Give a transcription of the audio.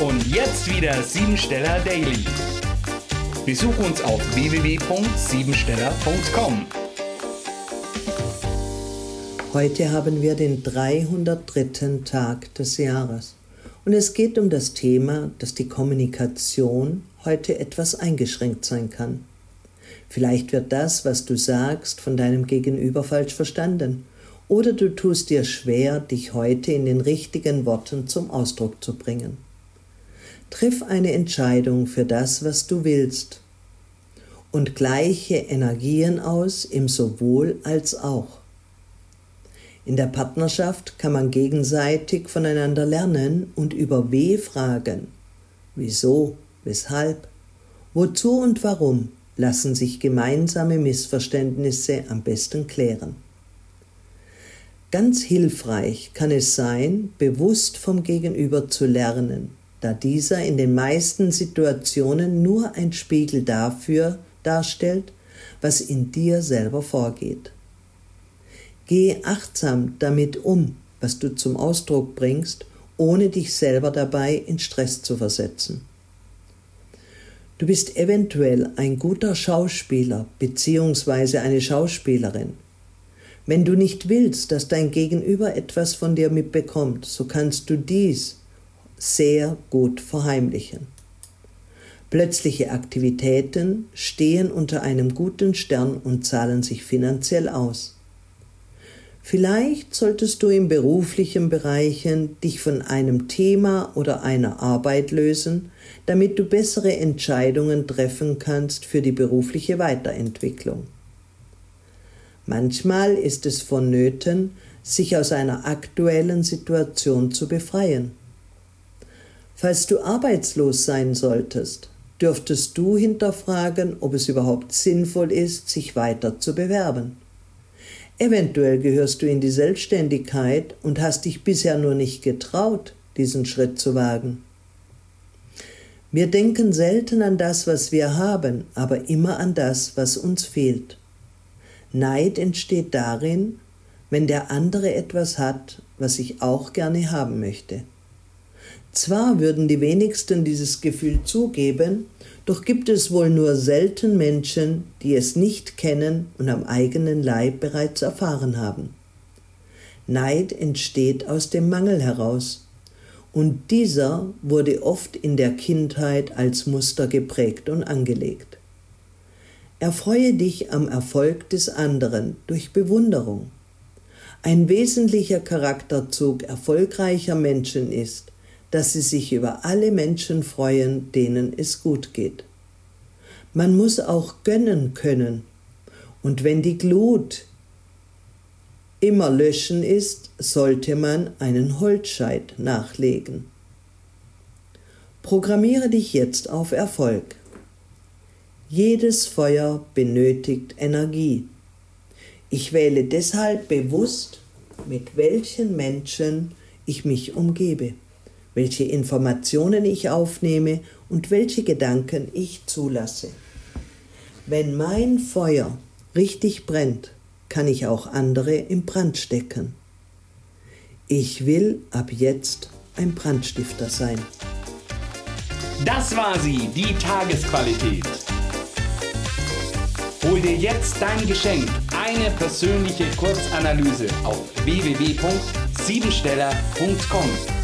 Und jetzt wieder Siebensteller Daily. Besuch uns auf www.siebensteller.com. Heute haben wir den 303. Tag des Jahres. Und es geht um das Thema, dass die Kommunikation heute etwas eingeschränkt sein kann. Vielleicht wird das, was du sagst, von deinem Gegenüber falsch verstanden. Oder du tust dir schwer, dich heute in den richtigen Worten zum Ausdruck zu bringen. Triff eine Entscheidung für das, was du willst. Und gleiche Energien aus im sowohl als auch. In der Partnerschaft kann man gegenseitig voneinander lernen und über W fragen. Wieso, weshalb, wozu und warum lassen sich gemeinsame Missverständnisse am besten klären. Ganz hilfreich kann es sein, bewusst vom Gegenüber zu lernen, da dieser in den meisten Situationen nur ein Spiegel dafür darstellt, was in dir selber vorgeht. Geh achtsam damit um, was du zum Ausdruck bringst, ohne dich selber dabei in Stress zu versetzen. Du bist eventuell ein guter Schauspieler bzw. eine Schauspielerin. Wenn du nicht willst, dass dein Gegenüber etwas von dir mitbekommt, so kannst du dies sehr gut verheimlichen. Plötzliche Aktivitäten stehen unter einem guten Stern und zahlen sich finanziell aus. Vielleicht solltest du in beruflichen Bereichen dich von einem Thema oder einer Arbeit lösen, damit du bessere Entscheidungen treffen kannst für die berufliche Weiterentwicklung. Manchmal ist es vonnöten, sich aus einer aktuellen Situation zu befreien. Falls du arbeitslos sein solltest, dürftest du hinterfragen, ob es überhaupt sinnvoll ist, sich weiter zu bewerben. Eventuell gehörst du in die Selbstständigkeit und hast dich bisher nur nicht getraut, diesen Schritt zu wagen. Wir denken selten an das, was wir haben, aber immer an das, was uns fehlt. Neid entsteht darin, wenn der andere etwas hat, was ich auch gerne haben möchte. Zwar würden die wenigsten dieses Gefühl zugeben, doch gibt es wohl nur selten Menschen, die es nicht kennen und am eigenen Leib bereits erfahren haben. Neid entsteht aus dem Mangel heraus, und dieser wurde oft in der Kindheit als Muster geprägt und angelegt. Erfreue dich am Erfolg des anderen durch Bewunderung. Ein wesentlicher Charakterzug erfolgreicher Menschen ist, dass sie sich über alle Menschen freuen, denen es gut geht. Man muss auch gönnen können. Und wenn die Glut immer löschen ist, sollte man einen Holzscheit nachlegen. Programmiere dich jetzt auf Erfolg. Jedes Feuer benötigt Energie. Ich wähle deshalb bewusst, mit welchen Menschen ich mich umgebe welche Informationen ich aufnehme und welche Gedanken ich zulasse. Wenn mein Feuer richtig brennt, kann ich auch andere im Brand stecken. Ich will ab jetzt ein Brandstifter sein. Das war sie, die Tagesqualität. Hol dir jetzt dein Geschenk, eine persönliche Kurzanalyse auf www.siebensteller.com